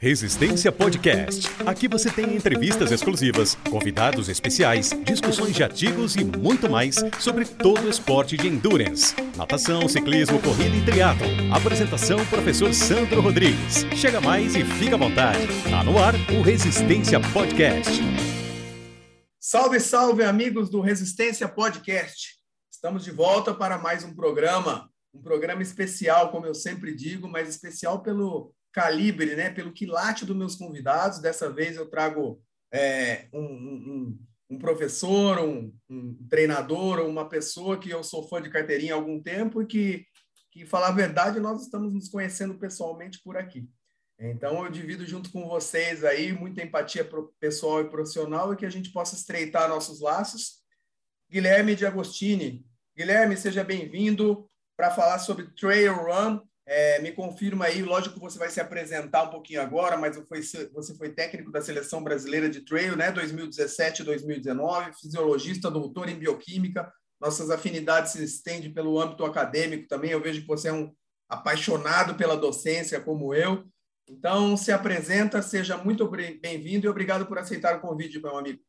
Resistência Podcast. Aqui você tem entrevistas exclusivas, convidados especiais, discussões de artigos e muito mais sobre todo o esporte de endurance. Natação, ciclismo, corrida e triatlo. Apresentação professor Sandro Rodrigues. Chega mais e fica à vontade. Tá no ar o Resistência Podcast. Salve, salve amigos do Resistência Podcast. Estamos de volta para mais um programa, um programa especial, como eu sempre digo, mas especial pelo calibre, né, pelo quilate dos meus convidados. Dessa vez eu trago é, um, um, um, professor, um, um, treinador, uma pessoa que eu sou fã de carteirinha há algum tempo e que, que, falar a verdade, nós estamos nos conhecendo pessoalmente por aqui. Então, eu divido junto com vocês aí muita empatia pessoal e profissional e que a gente possa estreitar nossos laços. Guilherme de Agostini. Guilherme, seja bem-vindo para falar sobre Trail Run, é, me confirma aí, lógico que você vai se apresentar um pouquinho agora, mas foi, você foi técnico da seleção brasileira de trail, né? 2017 2019, fisiologista, doutor em bioquímica. Nossas afinidades se estendem pelo âmbito acadêmico também. Eu vejo que você é um apaixonado pela docência, como eu. Então, se apresenta, seja muito bem-vindo e obrigado por aceitar o convite, meu amigo.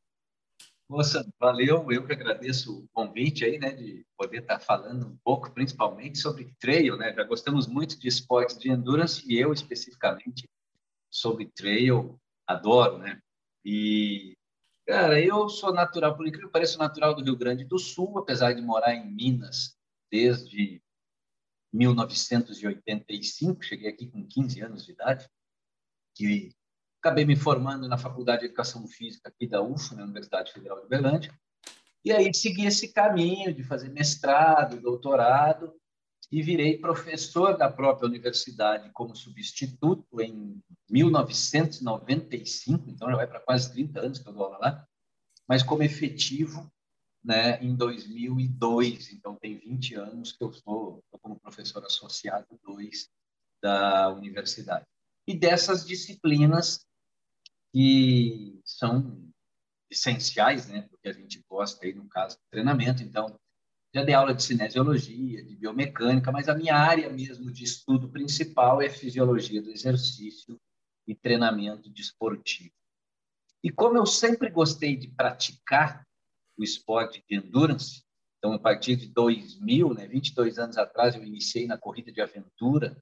Moça, valeu. Eu que agradeço o convite aí, né, de poder estar falando um pouco, principalmente sobre trail, né? Já gostamos muito de esportes de endurance e eu especificamente sobre trail adoro, né? E cara, eu sou natural, por incrível que pareça, natural do Rio Grande do Sul, apesar de morar em Minas desde 1985, cheguei aqui com 15 anos de idade. E Acabei me formando na Faculdade de Educação Física aqui da UFO, na Universidade Federal de Belândia. E aí segui esse caminho de fazer mestrado, doutorado, e virei professor da própria universidade como substituto em 1995, então já vai para quase 30 anos que eu dou aula lá, mas como efetivo né, em 2002, então tem 20 anos que eu estou como professor associado 2 da universidade. E dessas disciplinas, que são essenciais, né, porque a gente gosta aí no caso do treinamento. Então, já dei aula de cinesiologia, de biomecânica, mas a minha área mesmo de estudo principal é fisiologia do exercício e treinamento desportivo. E como eu sempre gostei de praticar o esporte de endurance, então a partir de 2000, né, 22 anos atrás, eu iniciei na corrida de aventura,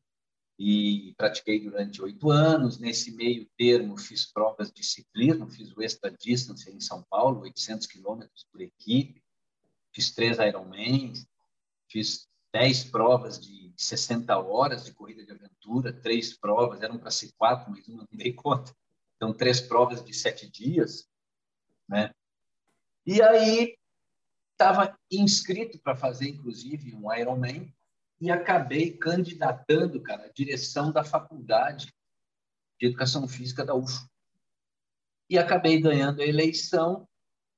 e pratiquei durante oito anos. Nesse meio termo, fiz provas de ciclismo, fiz o Extra Distance em São Paulo, 800 quilômetros por equipe, fiz três Ironmans, fiz dez provas de 60 horas de corrida de aventura, três provas, eram para ser quatro, mas uma não dei conta. Então, três provas de sete dias, né? E aí, estava inscrito para fazer, inclusive, um Ironman, e acabei candidatando, cara, direção da faculdade de educação física da UFO. E acabei ganhando a eleição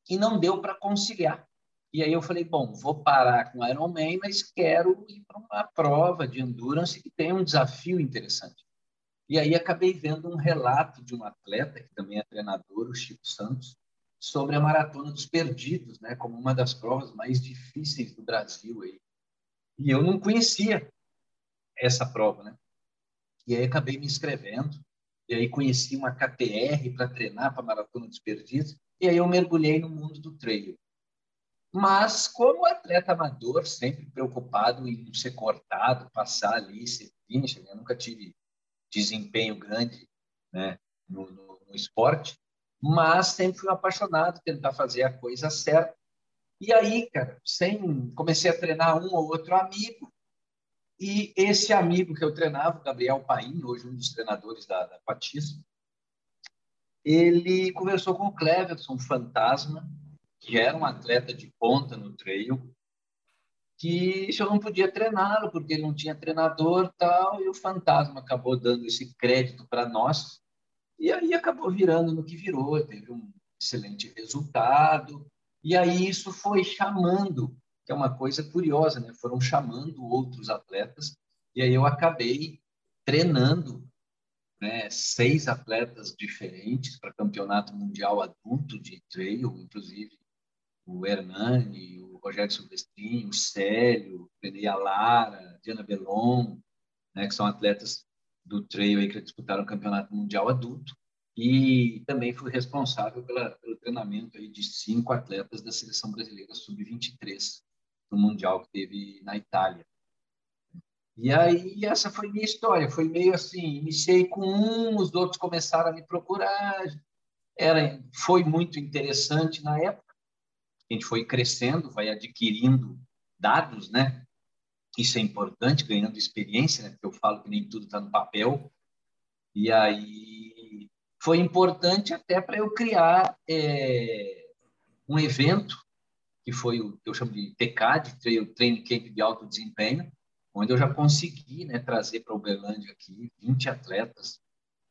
e não deu para conciliar. E aí eu falei, bom, vou parar com Ironman, mas quero ir para uma prova de endurance que tem um desafio interessante. E aí acabei vendo um relato de um atleta, que também é treinador, o Chico Santos, sobre a Maratona dos Perdidos, né, como uma das provas mais difíceis do Brasil aí. E eu não conhecia essa prova, né? E aí acabei me inscrevendo, e aí conheci uma KTR para treinar para Maratona dos Perdidos, e aí eu mergulhei no mundo do trail. Mas, como atleta amador, sempre preocupado em não ser cortado, passar ali, ser finisher, né? eu nunca tive desempenho grande né? no, no, no esporte, mas sempre fui apaixonado, tentar fazer a coisa certa. E aí, cara, sem comecei a treinar um ou outro amigo, e esse amigo que eu treinava, o Gabriel Paim, hoje um dos treinadores da, da Patismo, ele conversou com o Cleverson Fantasma, que era um atleta de ponta no trail, que eu não podia treiná-lo porque ele não tinha treinador tal, e o Fantasma acabou dando esse crédito para nós, e aí acabou virando no que virou, teve um excelente resultado, e aí isso foi chamando, que é uma coisa curiosa, né? Foram chamando outros atletas e aí eu acabei treinando né, seis atletas diferentes para campeonato mundial adulto de trail, inclusive o Hernani, o Rogério Silvestrinho, o Célio, o René Lara, Diana Belon, né, que são atletas do trail aí que disputaram o campeonato mundial adulto e também fui responsável pela, pelo treinamento aí de cinco atletas da seleção brasileira sub-23 no mundial que teve na Itália. E aí essa foi minha história, foi meio assim, iniciei com um, os outros começaram a me procurar, era foi muito interessante na época. A gente foi crescendo, vai adquirindo dados, né? Isso é importante, ganhando experiência, né? Porque eu falo que nem tudo está no papel. E aí foi importante até para eu criar é, um evento que foi o que eu chamo de TCAD, Training Camp de Alto Desempenho, onde eu já consegui né, trazer para Uberlândia aqui 20 atletas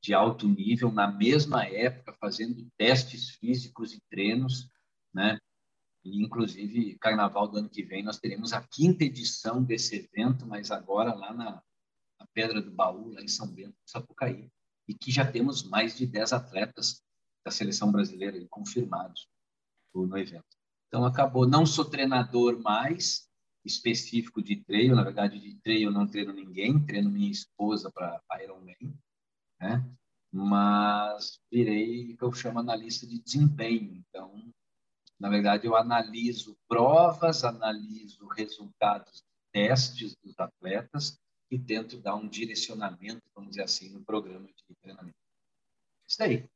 de alto nível na mesma época, fazendo testes físicos e treinos, né? E, inclusive, carnaval do ano que vem, nós teremos a quinta edição desse evento, mas agora lá na, na Pedra do Baú, lá em São Bento, Sapucaí, e que já temos mais de 10 atletas da seleção brasileira confirmados no evento. Então, acabou, não sou treinador mais, específico de treino. Na verdade, de treino eu não treino ninguém, treino minha esposa para Ironman, né? Mas virei o que eu chamo analista de desempenho. Então, na verdade, eu analiso provas, analiso resultados testes dos atletas e tento dar um direcionamento, vamos dizer assim, no programa de treinamento. Isso aí.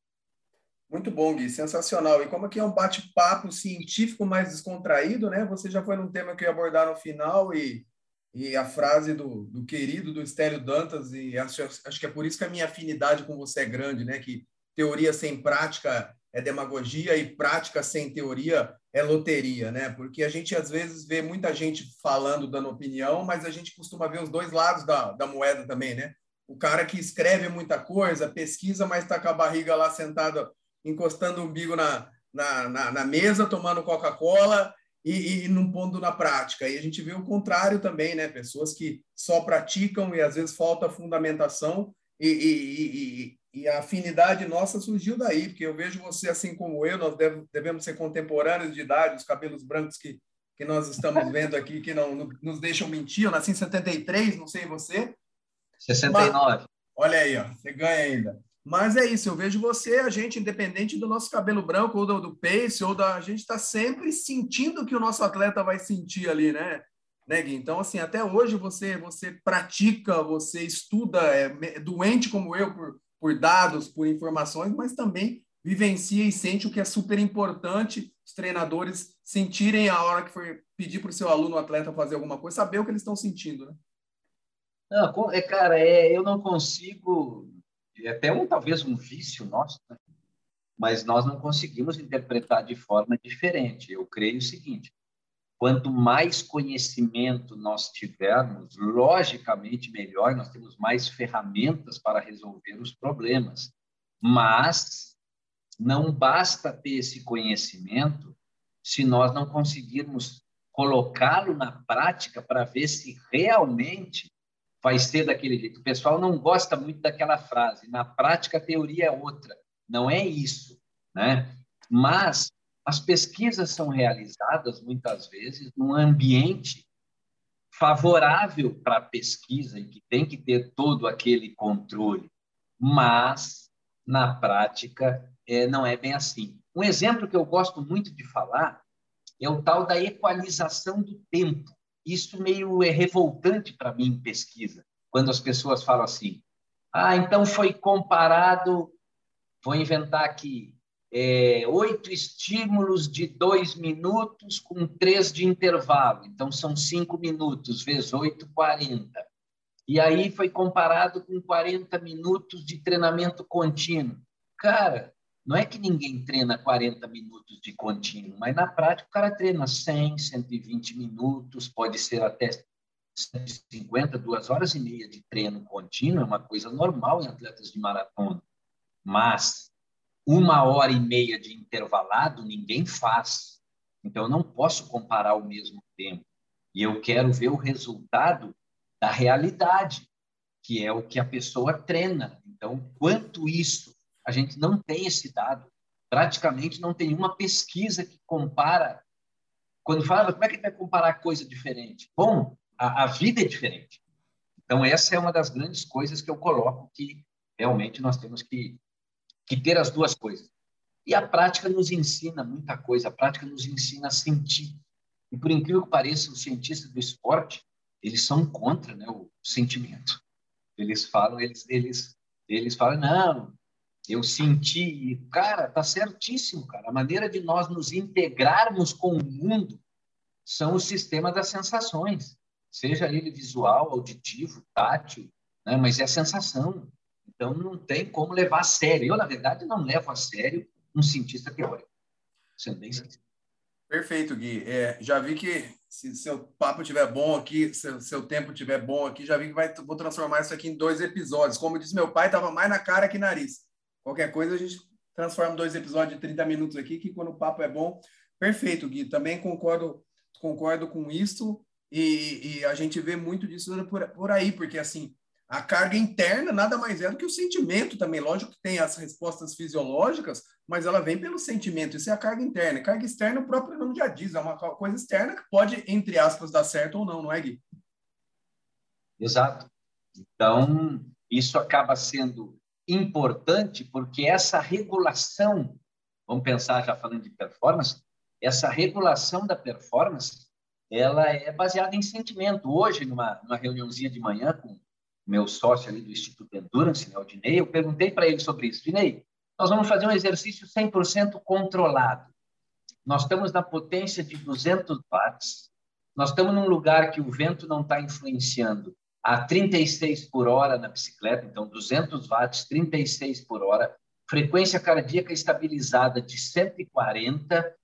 Muito bom, Gui, sensacional. E como aqui é um bate-papo científico mais descontraído, né? Você já foi num tema que eu ia abordar no final e, e a frase do, do querido do Estélio Dantas, e acho, acho que é por isso que a minha afinidade com você é grande, né? Que teoria sem prática é demagogia e prática sem teoria é loteria, né? Porque a gente às vezes vê muita gente falando, dando opinião, mas a gente costuma ver os dois lados da, da moeda também, né? O cara que escreve muita coisa, pesquisa, mas está com a barriga lá sentada encostando o umbigo na, na, na, na mesa, tomando Coca-Cola e, e não pondo na prática. E a gente vê o contrário também, né? Pessoas que só praticam e às vezes falta fundamentação e, e, e, e a afinidade nossa surgiu daí, porque eu vejo você assim como eu, nós devemos ser contemporâneos de idade, os cabelos brancos que, que nós estamos vendo aqui, que não, não nos deixam mentir. Eu nasci em 73, não sei você. 69. Mas, olha aí, ó, você ganha ainda. Mas é isso, eu vejo você, a gente, independente do nosso cabelo branco, ou do, do pace, ou da. A gente está sempre sentindo que o nosso atleta vai sentir ali, né? né Gui? Então, assim, até hoje você você pratica, você estuda, é doente como eu por, por dados, por informações, mas também vivencia e sente o que é super importante os treinadores sentirem a hora que for pedir para o seu aluno, atleta, fazer alguma coisa, saber o que eles estão sentindo, né? Não, é, cara, é, eu não consigo é até um talvez um vício nosso, né? mas nós não conseguimos interpretar de forma diferente. Eu creio o seguinte: quanto mais conhecimento nós tivermos, logicamente melhor, nós temos mais ferramentas para resolver os problemas. Mas não basta ter esse conhecimento se nós não conseguirmos colocá-lo na prática para ver se realmente vai ser daquele jeito. O pessoal não gosta muito daquela frase. Na prática, a teoria é outra. Não é isso, né? Mas as pesquisas são realizadas muitas vezes num ambiente favorável para a pesquisa e que tem que ter todo aquele controle, mas na prática é, não é bem assim. Um exemplo que eu gosto muito de falar é o tal da equalização do tempo isso meio é revoltante para mim em pesquisa, quando as pessoas falam assim: ah, então foi comparado, vou inventar aqui, é, oito estímulos de dois minutos com três de intervalo, então são cinco minutos, vezes oito, quarenta. E aí foi comparado com 40 minutos de treinamento contínuo. Cara, não é que ninguém treina 40 minutos de contínuo, mas na prática o cara treina 100, 120 minutos, pode ser até 150, duas horas e meia de treino contínuo, é uma coisa normal em atletas de maratona. Mas uma hora e meia de intervalado ninguém faz. Então eu não posso comparar ao mesmo tempo. E eu quero ver o resultado da realidade, que é o que a pessoa treina. Então, quanto isso a gente não tem esse dado. Praticamente não tem uma pesquisa que compara. Quando fala, como é que vai comparar coisa diferente? Bom, a, a vida é diferente. Então, essa é uma das grandes coisas que eu coloco que realmente nós temos que, que ter as duas coisas. E a prática nos ensina muita coisa, a prática nos ensina a sentir. E por incrível que pareça, os cientistas do esporte, eles são contra né, o sentimento. Eles falam, eles, eles, eles falam, não, eu senti, cara, tá certíssimo, cara. A maneira de nós nos integrarmos com o mundo são o sistema das sensações, seja ele visual, auditivo, tátil, né? mas é a sensação. Então não tem como levar a sério. Eu, na verdade, não levo a sério um cientista teórico. Sendo bem sincero. Perfeito, Gui. É, já vi que se seu papo tiver bom aqui, se seu tempo tiver bom aqui, já vi que vai, vou transformar isso aqui em dois episódios. Como disse meu pai, estava mais na cara que nariz. Qualquer coisa a gente transforma dois episódios de 30 minutos aqui, que quando o papo é bom. Perfeito, Gui. Também concordo, concordo com isso. E, e a gente vê muito disso por, por aí, porque assim, a carga interna nada mais é do que o sentimento também. Lógico que tem as respostas fisiológicas, mas ela vem pelo sentimento. Isso é a carga interna. Carga externa, o próprio nome já diz, é uma coisa externa que pode, entre aspas, dar certo ou não, não é, Gui? Exato. Então, isso acaba sendo importante porque essa regulação, vamos pensar já falando de performance, essa regulação da performance, ela é baseada em sentimento. Hoje, numa, numa reuniãozinha de manhã com meu sócio ali do Instituto Endurance, né, o Dinei, eu perguntei para ele sobre isso. Dinei, nós vamos fazer um exercício 100% controlado. Nós estamos na potência de 200 watts, nós estamos num lugar que o vento não está influenciando. A 36 por hora na bicicleta, então 200 watts, 36 por hora, frequência cardíaca estabilizada de 140,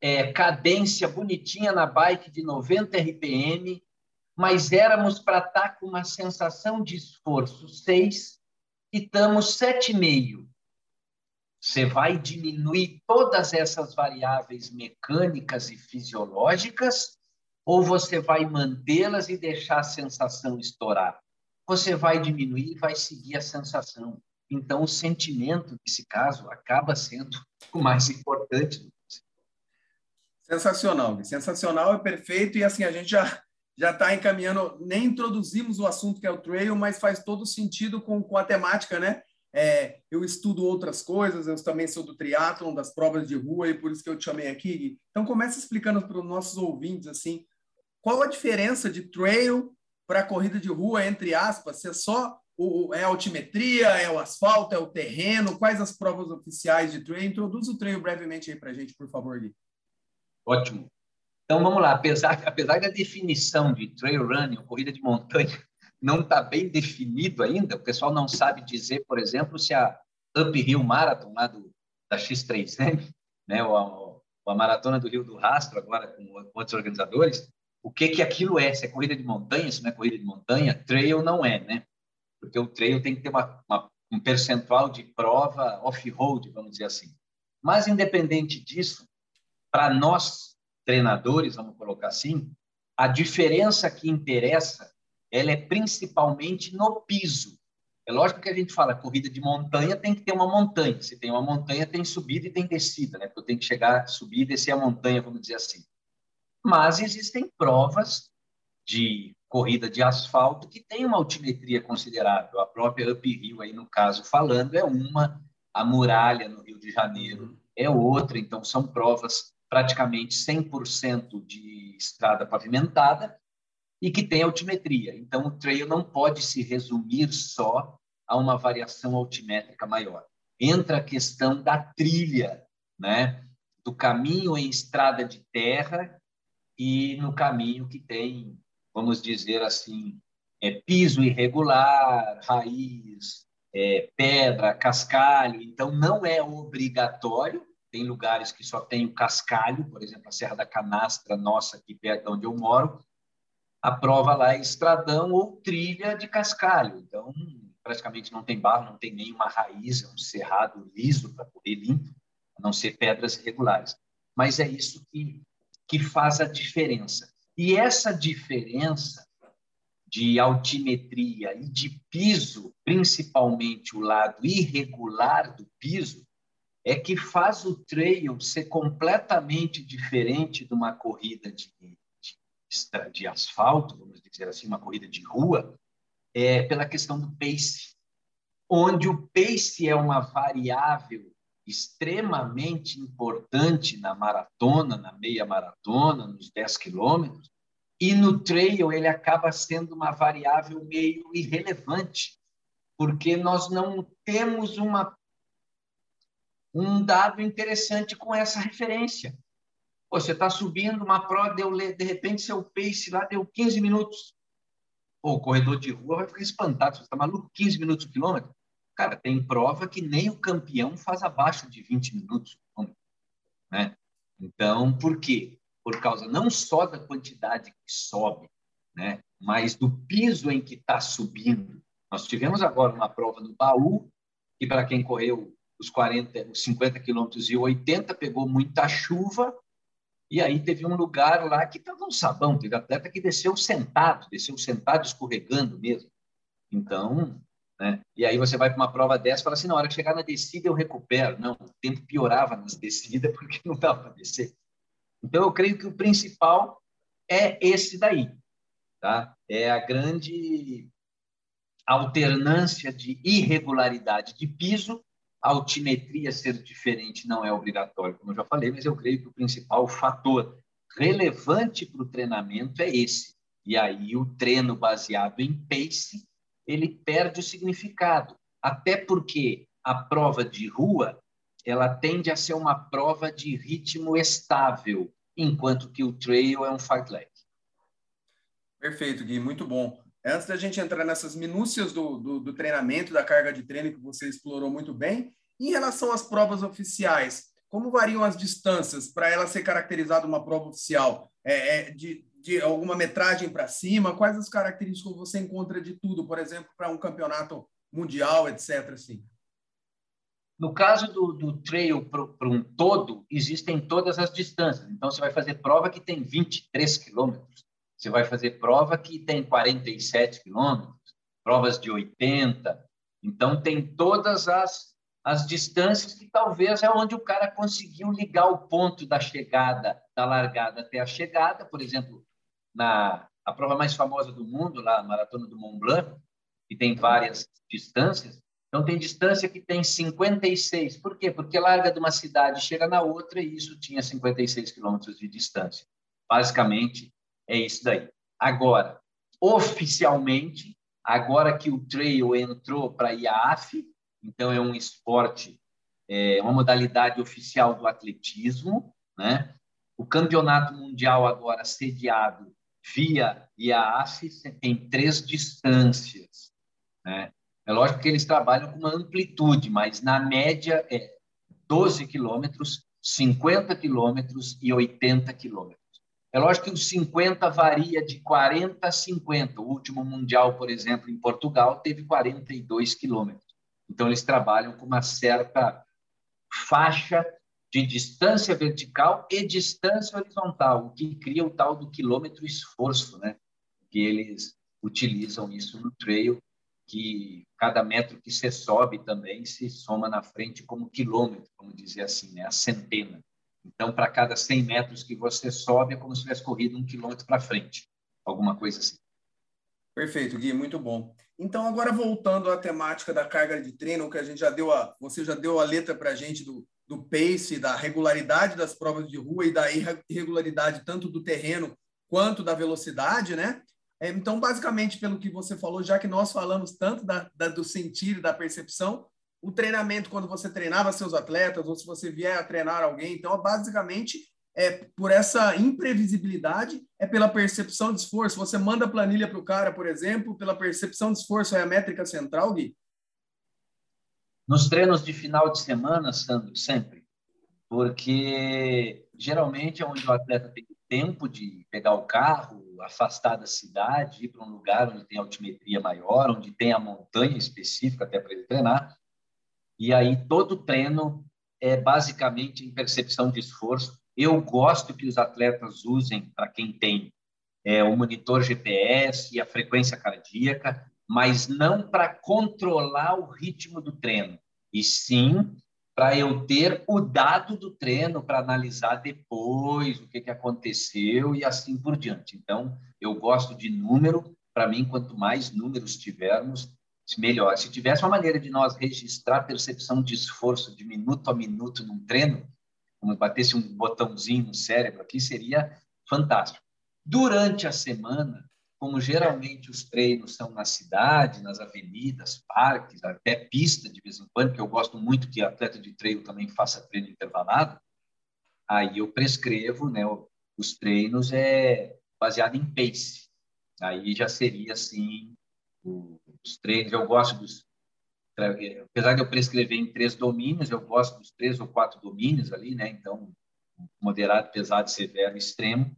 é, cadência bonitinha na bike de 90 RPM, mas éramos para estar tá com uma sensação de esforço 6 e estamos 7,5. Você vai diminuir todas essas variáveis mecânicas e fisiológicas ou você vai mantê-las e deixar a sensação estourar? Você vai diminuir e vai seguir a sensação. Então, o sentimento, nesse caso, acaba sendo o mais importante. Sensacional, sensacional, é perfeito. E assim, a gente já já está encaminhando, nem introduzimos o assunto que é o trail, mas faz todo sentido com, com a temática, né? É, eu estudo outras coisas, eu também sou do triatlon, das provas de rua, e por isso que eu te chamei aqui. Então, começa explicando para os nossos ouvintes, assim, qual a diferença de trail para corrida de rua, entre aspas, se é só o, é a altimetria, é o asfalto, é o terreno, quais as provas oficiais de trail? Introduz o trail brevemente aí para a gente, por favor, Gui. Ótimo. Então vamos lá, apesar, apesar da definição de trail running, corrida de montanha, não está bem definido ainda, o pessoal não sabe dizer, por exemplo, se a Uphill Marathon lá do, da X3M, né, ou a, ou a Maratona do Rio do Rastro, agora com outros organizadores, o que que aquilo é, se é corrida de montanha, se não é corrida de montanha, trail não é, né? Porque o trail tem que ter uma, uma, um percentual de prova off-road, vamos dizer assim. Mas, independente disso, para nós treinadores, vamos colocar assim, a diferença que interessa, ela é principalmente no piso. É lógico que a gente fala, corrida de montanha tem que ter uma montanha. Se tem uma montanha, tem subida e tem descida, né? Porque eu tenho que chegar, subir e descer a montanha, vamos dizer assim. Mas existem provas de corrida de asfalto que tem uma altimetria considerável. A própria Uphill, aí no caso falando, é uma. A muralha no Rio de Janeiro é outra. Então, são provas praticamente 100% de estrada pavimentada e que tem altimetria. Então, o trail não pode se resumir só a uma variação altimétrica maior. Entra a questão da trilha, né? do caminho em estrada de terra e no caminho que tem, vamos dizer assim, é, piso irregular, raiz, é, pedra, cascalho. Então, não é obrigatório, tem lugares que só tem o cascalho, por exemplo, a Serra da Canastra, nossa, aqui perto de onde eu moro, a prova lá é estradão ou trilha de cascalho. Então, praticamente não tem barro, não tem nenhuma raiz, é um cerrado liso para correr limpo, a não ser pedras irregulares. Mas é isso que, que faz a diferença. E essa diferença de altimetria e de piso, principalmente o lado irregular do piso, é que faz o trail ser completamente diferente de uma corrida de, de, de asfalto, vamos dizer assim, uma corrida de rua, é pela questão do pace, onde o pace é uma variável extremamente importante na maratona, na meia maratona, nos 10 quilômetros, e no trail ele acaba sendo uma variável meio irrelevante, porque nós não temos uma, um dado interessante com essa referência. Você está subindo uma prova, deu, de repente seu pace lá deu 15 minutos. Pô, o corredor de rua vai ficar espantado, você está maluco, 15 minutos o quilômetro? Cara, tem prova que nem o campeão faz abaixo de 20 minutos. Né? Então, por quê? por causa não só da quantidade que sobe, né, mas do piso em que está subindo. Nós tivemos agora uma prova no baú, que para quem correu os 40, os 50 quilômetros e 80, pegou muita chuva, e aí teve um lugar lá que estava um sabão, teve atleta que desceu sentado, desceu sentado, escorregando mesmo. Então, né? E aí você vai para uma prova dessa e fala assim, na hora que chegar na descida eu recupero. Não, o tempo piorava nas descidas porque não dava para descer. Então, eu creio que o principal é esse daí, tá? É a grande alternância de irregularidade de piso, a altimetria ser diferente não é obrigatório, como eu já falei, mas eu creio que o principal fator relevante para o treinamento é esse. E aí o treino baseado em pace, ele perde o significado, até porque a prova de rua ela tende a ser uma prova de ritmo estável, enquanto que o trail é um fartlek. Perfeito, Gui, muito bom. Antes da gente entrar nessas minúcias do, do, do, treinamento, da carga de treino que você explorou muito bem, em relação às provas oficiais, como variam as distâncias para ela ser caracterizada uma prova oficial? É, é de, de alguma metragem para cima? Quais as características você encontra de tudo, por exemplo, para um campeonato mundial, etc. Assim? No caso do, do trail para um todo, existem todas as distâncias. Então, você vai fazer prova que tem 23 quilômetros, você vai fazer prova que tem 47 quilômetros, provas de 80. Então, tem todas as, as distâncias que talvez é onde o cara conseguiu ligar o ponto da chegada, da largada até a chegada. Por exemplo, na a prova mais famosa do mundo, lá, a Maratona do Mont Blanc, que tem várias distâncias, então, tem distância que tem 56. Por quê? Porque larga de uma cidade chega na outra e isso tinha 56 quilômetros de distância. Basicamente, é isso daí. Agora, oficialmente, agora que o trail entrou para a IAAF, então é um esporte, é uma modalidade oficial do atletismo, né? O campeonato mundial agora sediado via IAAF tem três distâncias, né? É lógico que eles trabalham com uma amplitude, mas na média é 12 quilômetros, 50 quilômetros e 80 quilômetros. É lógico que os 50 varia de 40 a 50. O último mundial, por exemplo, em Portugal, teve 42 quilômetros. Então, eles trabalham com uma certa faixa de distância vertical e distância horizontal, o que cria o tal do quilômetro esforço, né? Que eles utilizam isso no trail que cada metro que você sobe também se soma na frente como quilômetro, vamos dizer assim, né? a centena. Então, para cada 100 metros que você sobe, é como se tivesse corrido um quilômetro para frente, alguma coisa assim. Perfeito, Gui, muito bom. Então, agora voltando à temática da carga de treino, que a gente já deu a, você já deu a letra para a gente do, do pace, da regularidade das provas de rua e da irregularidade tanto do terreno quanto da velocidade, né? É, então, basicamente, pelo que você falou, já que nós falamos tanto da, da, do sentir e da percepção, o treinamento, quando você treinava seus atletas, ou se você vier a treinar alguém, então, basicamente, é por essa imprevisibilidade, é pela percepção de esforço. Você manda a planilha para o cara, por exemplo, pela percepção de esforço, é a métrica central, Gui? Nos treinos de final de semana, Sandro, sempre. Porque geralmente é onde o atleta tem tempo de pegar o carro, afastar da cidade, ir para um lugar onde tem altimetria maior, onde tem a montanha específica até para ele treinar. E aí todo treino é basicamente em percepção de esforço. Eu gosto que os atletas usem, para quem tem é, o monitor GPS e a frequência cardíaca, mas não para controlar o ritmo do treino, e sim para eu ter o dado do treino para analisar depois o que, que aconteceu e assim por diante. Então, eu gosto de número para mim, quanto mais números tivermos, melhor. Se tivesse uma maneira de nós registrar a percepção de esforço de minuto a minuto num treino, como batesse um botãozinho no cérebro aqui, seria fantástico. Durante a semana, como geralmente os treinos são na cidade, nas avenidas, parques, até pista de vez em quando, que eu gosto muito que atleta de treino também faça treino intervalado, aí eu prescrevo, né, os treinos é baseado em pace. Aí já seria assim os treinos. Eu gosto dos apesar de eu prescrever em três domínios, eu gosto dos três ou quatro domínios ali, né? Então, moderado, pesado, severo, extremo.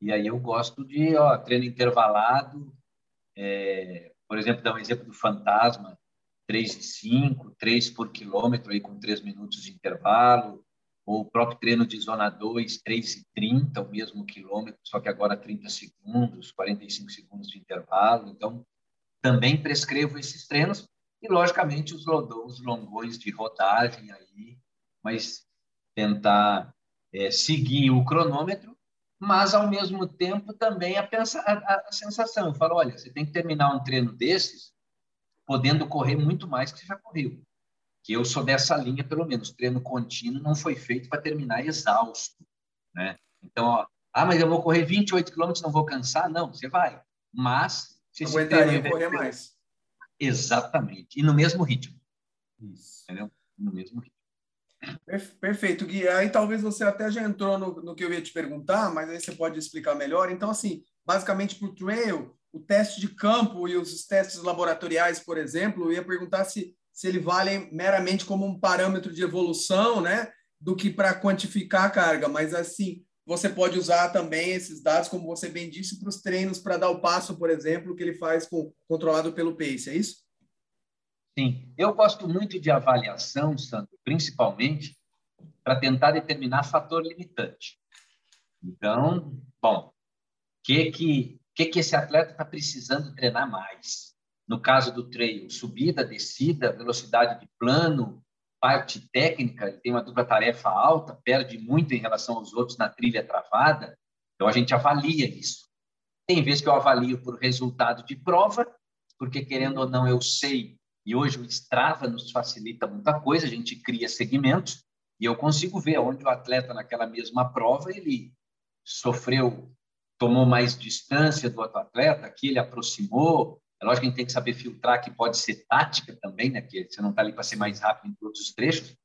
E aí eu gosto de ó, treino intervalado, é, por exemplo, dar um exemplo do fantasma, 3 e 5, 3 por quilômetro aí com 3 minutos de intervalo, ou o próprio treino de zona 2, 3 e 30, o mesmo quilômetro, só que agora 30 segundos, 45 segundos de intervalo. Então, também prescrevo esses treinos e, logicamente, os, os longões de rodagem aí, mas tentar é, seguir o cronômetro, mas, ao mesmo tempo, também a, pensa, a, a sensação. Eu falo, olha, você tem que terminar um treino desses podendo correr muito mais que você já correu que eu sou dessa linha, pelo menos. Treino contínuo não foi feito para terminar exausto, né? Então, ó, ah, mas eu vou correr 28 quilômetros, não vou cansar? Não, você vai. Mas... Se Aguentaria correr mais. Exatamente. E no mesmo ritmo. Isso. Entendeu? No mesmo ritmo. Perfeito, Gui. Aí talvez você até já entrou no, no que eu ia te perguntar, mas aí você pode explicar melhor. Então, assim, basicamente para o trail, o teste de campo e os testes laboratoriais, por exemplo, eu ia perguntar se se ele vale meramente como um parâmetro de evolução, né, do que para quantificar a carga, mas assim, você pode usar também esses dados, como você bem disse, para os treinos para dar o passo, por exemplo, que ele faz com controlado pelo pace, é isso? Sim, eu gosto muito de avaliação, Sandro, principalmente para tentar determinar fator limitante. Então, bom, o que que que que esse atleta está precisando treinar mais? No caso do trail, subida, descida, velocidade de plano, parte técnica, ele tem uma dupla tarefa alta, perde muito em relação aos outros na trilha travada. Então a gente avalia isso. Tem vezes que eu avalio por resultado de prova, porque querendo ou não eu sei, e hoje o Strava nos facilita muita coisa, a gente cria segmentos e eu consigo ver onde o atleta naquela mesma prova ele sofreu, tomou mais distância do outro atleta, que ele aproximou, é lógico que a gente tem que saber filtrar, que pode ser tática também, né? Que você não está ali para ser mais rápido em todos os trechos,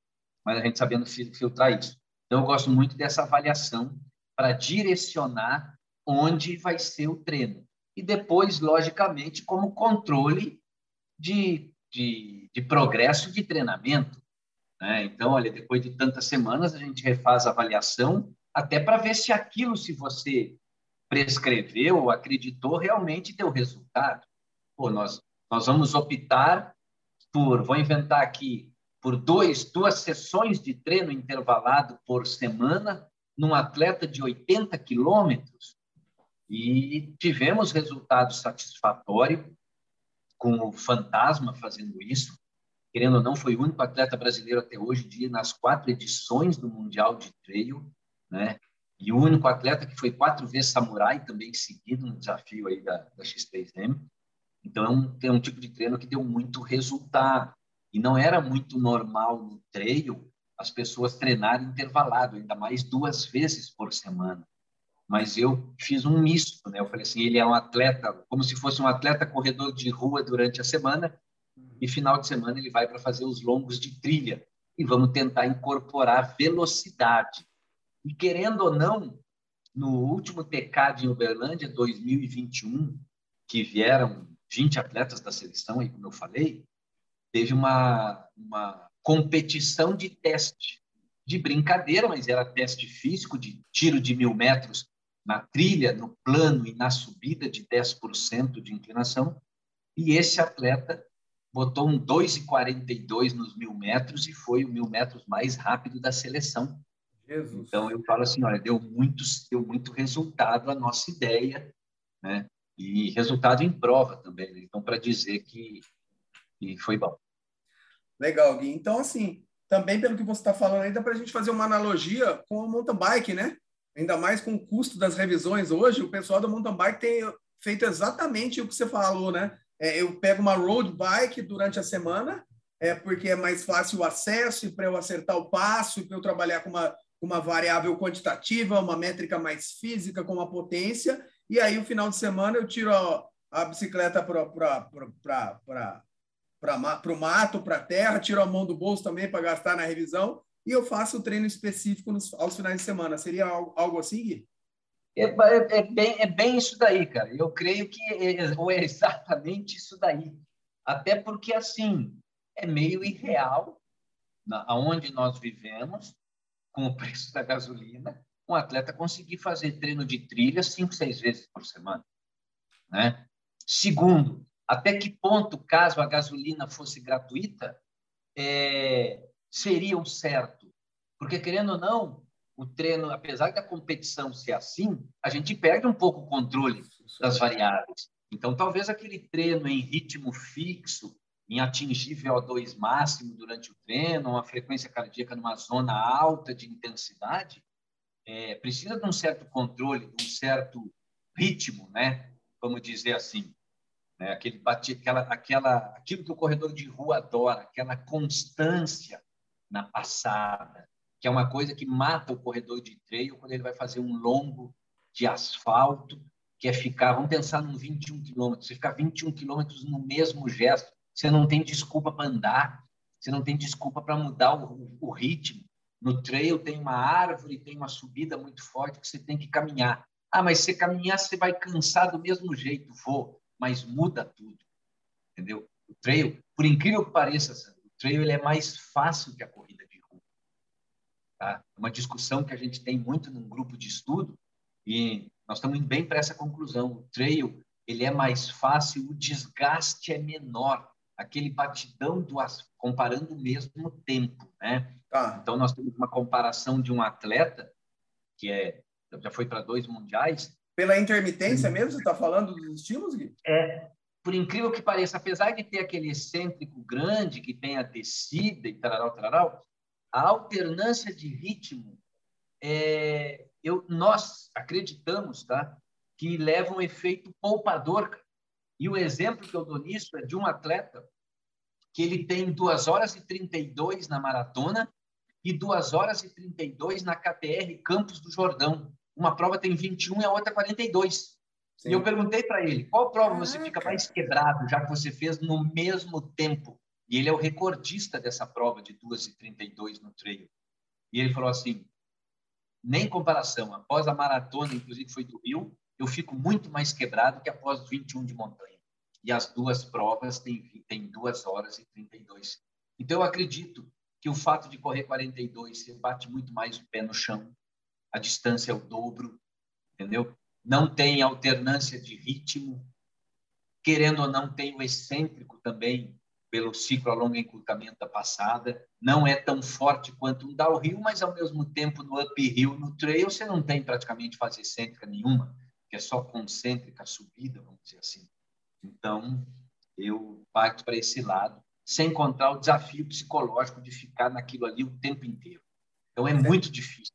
mas a gente sabendo filtrar isso. Então, eu gosto muito dessa avaliação para direcionar onde vai ser o treino. E depois, logicamente, como controle de, de, de progresso de treinamento. Né? Então, olha, depois de tantas semanas, a gente refaz a avaliação até para ver se aquilo, se você prescreveu ou acreditou, realmente deu resultado pô, nós, nós vamos optar por, vou inventar aqui, por dois, duas sessões de treino intervalado por semana num atleta de 80 quilômetros e tivemos resultado satisfatório com o Fantasma fazendo isso. Querendo ou não, foi o único atleta brasileiro até hoje de ir nas quatro edições do Mundial de Trail, né? E o único atleta que foi quatro vezes samurai também seguido no desafio aí da, da X3M. Então, é um, é um tipo de treino que deu muito resultado. E não era muito normal no treino as pessoas treinarem intervalado, ainda mais duas vezes por semana. Mas eu fiz um misto, né? Eu falei assim, ele é um atleta, como se fosse um atleta corredor de rua durante a semana, e final de semana ele vai para fazer os longos de trilha. E vamos tentar incorporar velocidade. E querendo ou não, no último TK de Uberlândia 2021, que vieram 20 atletas da seleção, aí, como eu falei, teve uma, uma competição de teste, de brincadeira, mas era teste físico, de tiro de mil metros na trilha, no plano e na subida de 10% de inclinação. E esse atleta botou um 2,42 nos mil metros e foi o mil metros mais rápido da seleção. Jesus. Então eu falo assim, olha, deu muito, deu muito resultado a nossa ideia, né? E resultado em prova também. Né? Então, para dizer que, que foi bom. Legal, Gui. Então, assim, também pelo que você está falando dá para a gente fazer uma analogia com o mountain bike, né? Ainda mais com o custo das revisões hoje, o pessoal do mountain bike tem feito exatamente o que você falou, né? É, eu pego uma road bike durante a semana, é porque é mais fácil o acesso e para eu acertar o passo para eu trabalhar com uma, uma variável quantitativa, uma métrica mais física, com uma potência. E aí, o final de semana, eu tiro a, a bicicleta para o mato, para a terra, tiro a mão do bolso também para gastar na revisão e eu faço o treino específico nos, aos finais de semana. Seria algo, algo assim, Gui? É, é, é, bem, é bem isso daí, cara. Eu creio que é, é, é exatamente isso daí. Até porque, assim, é meio irreal, na, onde nós vivemos, com o preço da gasolina, um atleta conseguir fazer treino de trilha cinco, seis vezes por semana. Né? Segundo, até que ponto, caso a gasolina fosse gratuita, é, seria o certo? Porque, querendo ou não, o treino, apesar da competição ser assim, a gente perde um pouco o controle das variáveis. Então, talvez aquele treino em ritmo fixo, em atingir VO2 máximo durante o treino, uma frequência cardíaca numa zona alta de intensidade, é, precisa de um certo controle, de um certo ritmo, né? Vamos dizer assim, né? Aquele bate, aquela, aquela, aquilo que o corredor de rua adora, aquela constância na passada, que é uma coisa que mata o corredor de trail quando ele vai fazer um longo de asfalto, que é ficar, vamos pensar num 21 quilômetros, você ficar 21 quilômetros no mesmo gesto, você não tem desculpa para andar, você não tem desculpa para mudar o, o, ritmo. No trail tem uma árvore, tem uma subida muito forte que você tem que caminhar. Ah, mas se caminhar, você vai cansar do mesmo jeito. Vou, mas muda tudo. Entendeu? O trail, por incrível que pareça, o trail ele é mais fácil que a corrida de rua. Tá? É uma discussão que a gente tem muito num grupo de estudo e nós estamos indo bem para essa conclusão. O trail ele é mais fácil, o desgaste é menor aquele batidão do comparando o mesmo tempo, né? Tá. Então nós temos uma comparação de um atleta que é já foi para dois mundiais. Pela intermitência mesmo, você está falando dos estímulos, Gui? É, por incrível que pareça, apesar de ter aquele excêntrico grande que tem a descida e tal, tal, a alternância de ritmo, é, eu, nós acreditamos, tá, que leva um efeito poupador. E o exemplo que eu dou nisso é de um atleta que ele tem 2 horas e 32 na maratona e 2 horas e 32 na KTR Campos do Jordão. Uma prova tem 21 e a outra 42. Sim. E eu perguntei para ele, qual prova você fica mais quebrado, já que você fez no mesmo tempo? E ele é o recordista dessa prova de 2 e 32 no treino. E ele falou assim, nem comparação, após a maratona, inclusive foi do Rio, eu fico muito mais quebrado que após 21 de montanha. E as duas provas têm, têm 2 horas e 32. Então, eu acredito que o fato de correr 42, você bate muito mais o pé no chão, a distância é o dobro, entendeu? Não tem alternância de ritmo, querendo ou não, tem o excêntrico também, pelo ciclo a longo encurtamento da passada, não é tão forte quanto um downhill, mas ao mesmo tempo no uphill, no trail, você não tem praticamente fase excêntrica nenhuma, que é só concêntrica subida, vamos dizer assim. Então, eu parto para esse lado, sem encontrar o desafio psicológico de ficar naquilo ali o tempo inteiro. Então, é muito difícil.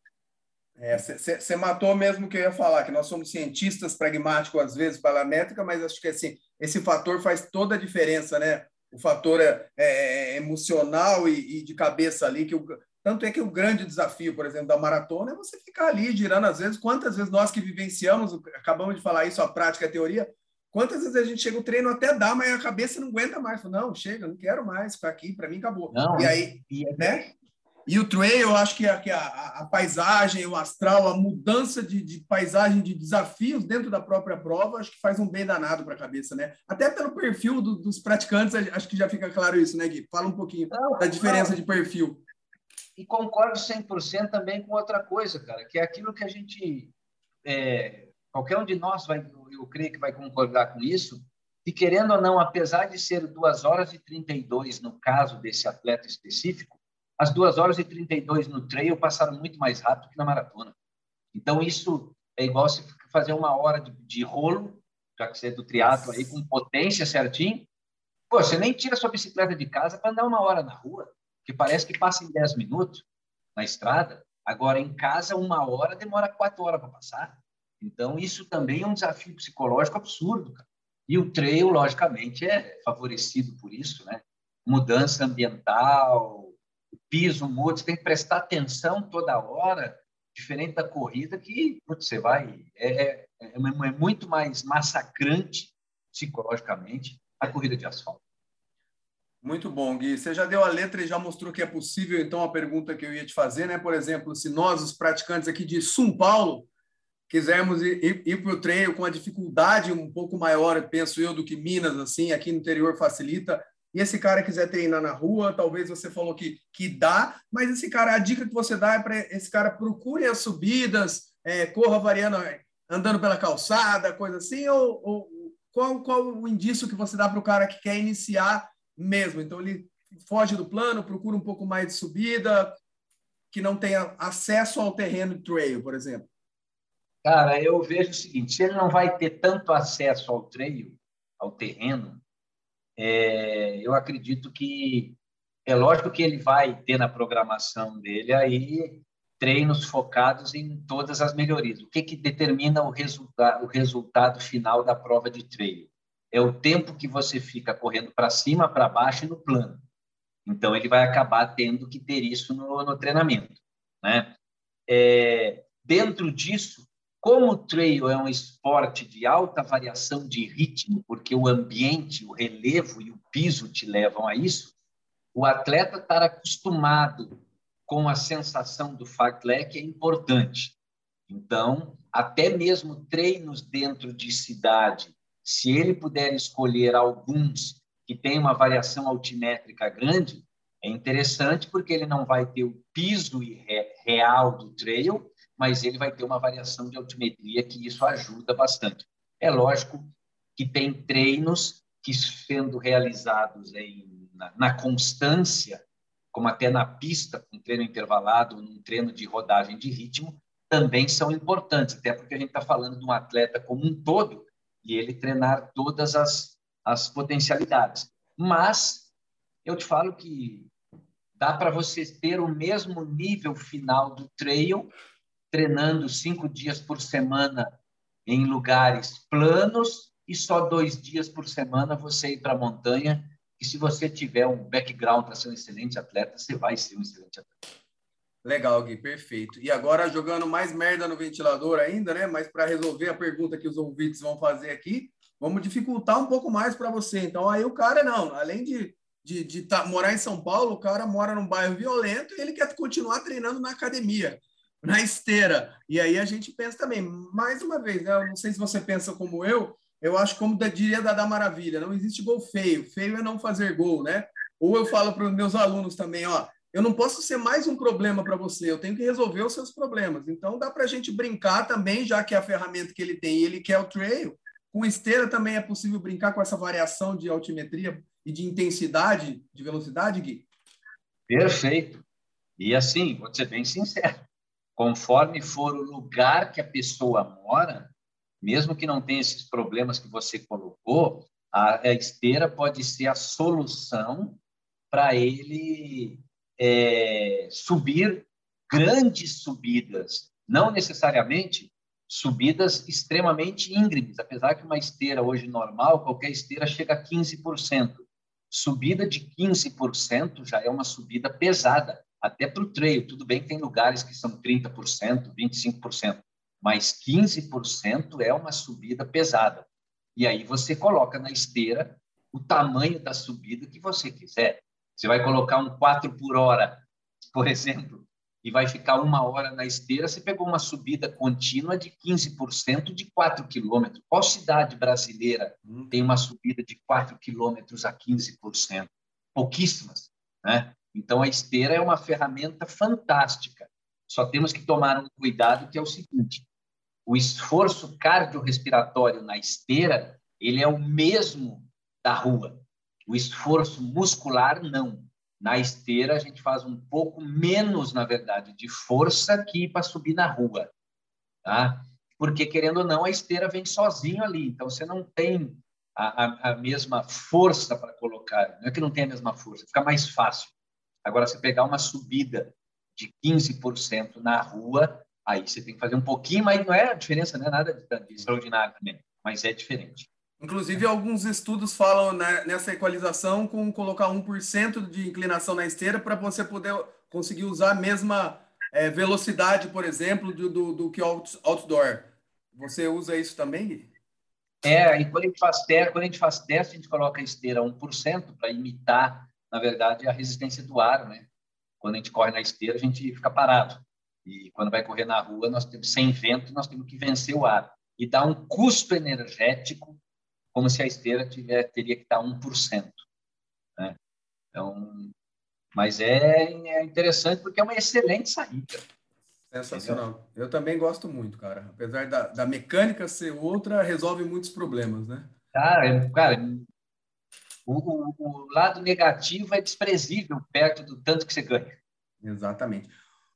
Você é, matou mesmo o que eu ia falar, que nós somos cientistas pragmáticos, às vezes, para a métrica, mas acho que assim, esse fator faz toda a diferença, né? O fator é, é, é emocional e, e, de cabeça ali, que o, tanto é que o grande desafio, por exemplo, da maratona é você ficar ali girando, às vezes, quantas vezes nós que vivenciamos, acabamos de falar isso, a prática a teoria, Quantas vezes a gente chega, o treino até dá, mas a cabeça não aguenta mais. Fala, não, chega, não quero mais ficar aqui, para mim acabou. Não, e aí, e, né? E o trail, eu acho que, a, a, a, paisagem, o astral, a mudança de, de, paisagem, de desafios dentro da própria prova, acho que faz um bem danado para a cabeça, né? Até pelo perfil do, dos praticantes, acho que já fica claro isso, né, Gui? Fala um pouquinho não, da diferença não. de perfil. E concordo 100% também com outra coisa, cara, que é aquilo que a gente é, Qualquer um de nós vai, eu creio que vai concordar com isso. E querendo ou não, apesar de ser 2 horas e 32 no caso desse atleta específico, as 2 horas e 32 no trail passaram muito mais rápido que na maratona. Então, isso é igual você fazer uma hora de, de rolo, já que você é do triatlo aí, com potência certinho. Pô, você nem tira sua bicicleta de casa para andar uma hora na rua, que parece que passa em 10 minutos na estrada. Agora, em casa, uma hora demora quatro horas para passar. Então, isso também é um desafio psicológico absurdo. Cara. E o trail, logicamente, é favorecido por isso, né? Mudança ambiental, piso muda, você tem que prestar atenção toda hora, diferente da corrida que putz, você vai... É, é, é, é muito mais massacrante psicologicamente a corrida de asfalto. Muito bom, Gui. Você já deu a letra e já mostrou que é possível, então, a pergunta que eu ia te fazer, né? Por exemplo, se nós, os praticantes aqui de São Paulo, quisermos ir, ir, ir para o treino com a dificuldade um pouco maior, penso eu, do que Minas, assim, aqui no interior facilita. E esse cara quiser treinar na rua, talvez você falou que, que dá, mas esse cara, a dica que você dá é para esse cara procure as subidas, é, corra variando, andando pela calçada, coisa assim, ou, ou qual, qual o indício que você dá para o cara que quer iniciar mesmo? Então ele foge do plano, procura um pouco mais de subida, que não tenha acesso ao terreno trail, por exemplo. Cara, eu vejo o seguinte: se ele não vai ter tanto acesso ao treino, ao terreno, é, eu acredito que é lógico que ele vai ter na programação dele aí treinos focados em todas as melhorias. O que, que determina o, resulta o resultado final da prova de treino? É o tempo que você fica correndo para cima, para baixo e no plano. Então, ele vai acabar tendo que ter isso no, no treinamento. Né? É, dentro disso, como o trail é um esporte de alta variação de ritmo, porque o ambiente, o relevo e o piso te levam a isso, o atleta estar acostumado com a sensação do fartlek é importante. Então, até mesmo treinos dentro de cidade, se ele puder escolher alguns que têm uma variação altimétrica grande, é interessante porque ele não vai ter o piso real do trail, mas ele vai ter uma variação de altimetria que isso ajuda bastante. É lógico que tem treinos que, sendo realizados em, na, na constância, como até na pista, um treino intervalado, um treino de rodagem de ritmo, também são importantes, até porque a gente está falando de um atleta como um todo e ele treinar todas as, as potencialidades. Mas eu te falo que dá para você ter o mesmo nível final do trail treinando cinco dias por semana em lugares planos e só dois dias por semana você ir para a montanha. E se você tiver um background para ser um excelente atleta, você vai ser um excelente atleta. Legal, Gui, perfeito. E agora jogando mais merda no ventilador ainda, né? Mas para resolver a pergunta que os ouvintes vão fazer aqui, vamos dificultar um pouco mais para você. Então aí o cara não, além de de, de tá, morar em São Paulo, o cara mora num bairro violento e ele quer continuar treinando na academia na esteira. E aí a gente pensa também, mais uma vez, né? Eu não sei se você pensa como eu, eu acho como diria da Maravilha, não existe gol feio, feio é não fazer gol, né? Ou eu falo para os meus alunos também, ó, eu não posso ser mais um problema para você, eu tenho que resolver os seus problemas. Então dá para a gente brincar também, já que é a ferramenta que ele tem, ele quer o trail, com esteira também é possível brincar com essa variação de altimetria e de intensidade, de velocidade, Gui? Perfeito. E assim, vou ser bem sincero, conforme for o lugar que a pessoa mora, mesmo que não tenha esses problemas que você colocou, a, a esteira pode ser a solução para ele é, subir grandes subidas, não necessariamente subidas extremamente íngremes, apesar que uma esteira hoje normal, qualquer esteira chega a 15%. Subida de 15% já é uma subida pesada até para o treino. Tudo bem que tem lugares que são 30%, 25%, mas 15% é uma subida pesada. E aí você coloca na esteira o tamanho da subida que você quiser. Você vai colocar um 4 por hora, por exemplo, e vai ficar uma hora na esteira, você pegou uma subida contínua de 15% de 4 quilômetros. Qual cidade brasileira hum. tem uma subida de 4 quilômetros a 15%? Pouquíssimas, né? Então, a esteira é uma ferramenta fantástica. Só temos que tomar um cuidado que é o seguinte: o esforço cardiorrespiratório na esteira ele é o mesmo da rua. O esforço muscular não. Na esteira a gente faz um pouco menos, na verdade, de força que para subir na rua, tá? Porque querendo ou não a esteira vem sozinho ali, então você não tem a, a, a mesma força para colocar. Não é que não tem a mesma força, fica mais fácil. Agora, se pegar uma subida de 15% na rua, Aí você tem que fazer um pouquinho, mas não é a diferença, não é nada de, de extraordinário também, mas é diferente. Inclusive, alguns estudos falam né, nessa equalização com colocar 1% de inclinação na esteira para você poder conseguir usar a mesma é, velocidade, por exemplo, do, do, do que outdoor. Você usa isso também? É, e quando a gente faz teste, quando a gente faz teste, a gente coloca a esteira 1% para imitar, na verdade, a resistência do ar, né? Quando a gente corre na esteira, a gente fica parado. E quando vai correr na rua, nós temos sem vento, nós temos que vencer o ar e dá um custo energético como se a esteira tiver, teria que estar 1%. Né? Então, mas é, é interessante porque é uma excelente saída. Sensacional. Entendeu? Eu também gosto muito, cara. Apesar da, da mecânica ser outra, resolve muitos problemas, né? Cara, cara o, o, o lado negativo é desprezível perto do tanto que você ganha. Exatamente.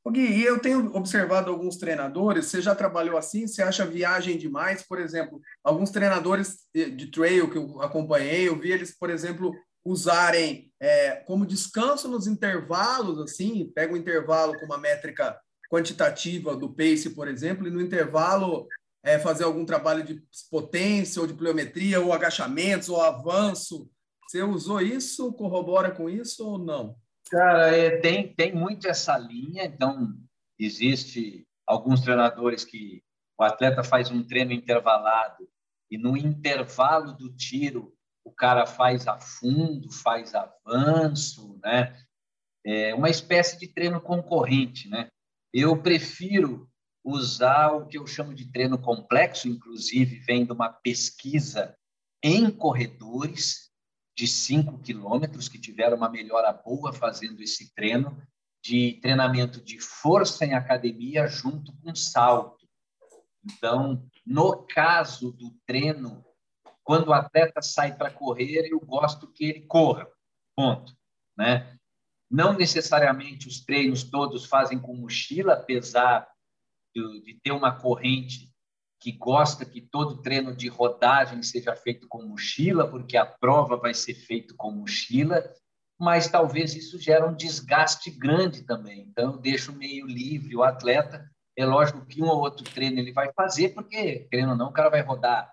O Gui, eu tenho observado alguns treinadores, você já trabalhou assim, você acha viagem demais? Por exemplo, alguns treinadores de trail que eu acompanhei, eu vi eles, por exemplo, usarem é, como descanso nos intervalos, assim, pega um intervalo com uma métrica quantitativa do pace, por exemplo, e no intervalo é, fazer algum trabalho de potência ou de pliometria, ou agachamentos, ou avanço. Você usou isso? Corrobora com isso ou não? Cara, é, tem, tem muito essa linha, então existe alguns treinadores que o atleta faz um treino intervalado e no intervalo do tiro o cara faz a fundo, faz avanço, né? É uma espécie de treino concorrente, né? Eu prefiro usar o que eu chamo de treino complexo, inclusive vem de uma pesquisa em corredores, de 5 quilômetros que tiveram uma melhora boa fazendo esse treino de treinamento de força em academia junto com salto. Então, no caso do treino, quando o atleta sai para correr, eu gosto que ele corra. Ponto, né? Não necessariamente os treinos todos fazem com mochila, apesar de, de ter uma corrente que gosta que todo treino de rodagem seja feito com mochila, porque a prova vai ser feita com mochila, mas talvez isso gere um desgaste grande também. Então, eu deixo meio livre o atleta. É lógico que um ou outro treino ele vai fazer, porque, querendo ou não, o cara vai rodar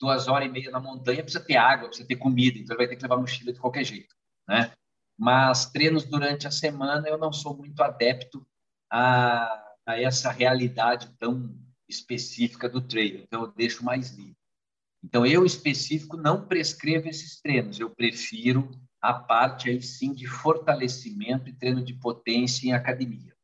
duas horas e meia na montanha, precisa ter água, precisa ter comida, então ele vai ter que levar mochila de qualquer jeito, né? Mas treinos durante a semana eu não sou muito adepto a, a essa realidade tão específica do treino, então eu deixo mais livre. Então, eu específico não prescrevo esses treinos, eu prefiro a parte aí sim de fortalecimento e treino de potência em academia.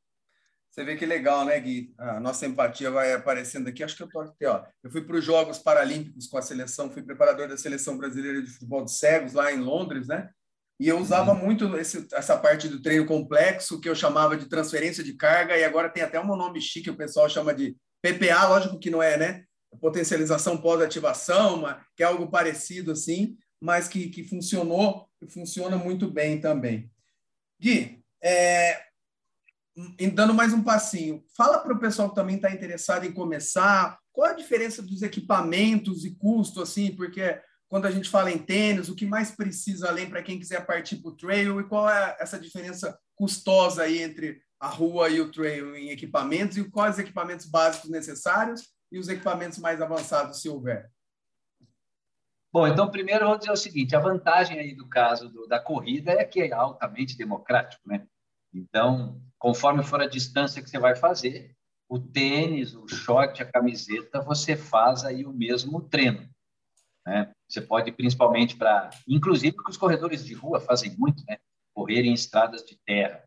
Você vê que legal, né, Gui? A nossa empatia vai aparecendo aqui. Acho que eu tô aqui, ó. Eu fui para os Jogos Paralímpicos com a seleção, fui preparador da seleção brasileira de futebol de cegos lá em Londres, né? E eu usava uhum. muito esse, essa parte do treino complexo que eu chamava de transferência de carga e agora tem até um nome chique, o pessoal chama de PPA, lógico que não é, né? Potencialização pós-ativação, que é algo parecido assim, mas que, que funcionou e funciona muito bem também. Gui, é, dando mais um passinho, fala para o pessoal que também está interessado em começar, qual a diferença dos equipamentos e custo, assim, porque quando a gente fala em tênis, o que mais precisa além para quem quiser partir para o trail e qual é essa diferença custosa aí entre a rua e o trail em equipamentos e quais equipamentos básicos necessários e os equipamentos mais avançados, se houver? Bom, então primeiro vou dizer o seguinte: a vantagem aí do caso do, da corrida é que é altamente democrático, né? Então, conforme for a distância que você vai fazer, o tênis, o short, a camiseta, você faz aí o mesmo treino. Né? Você pode principalmente para, inclusive, que os corredores de rua fazem muito, né? Correr em estradas de terra.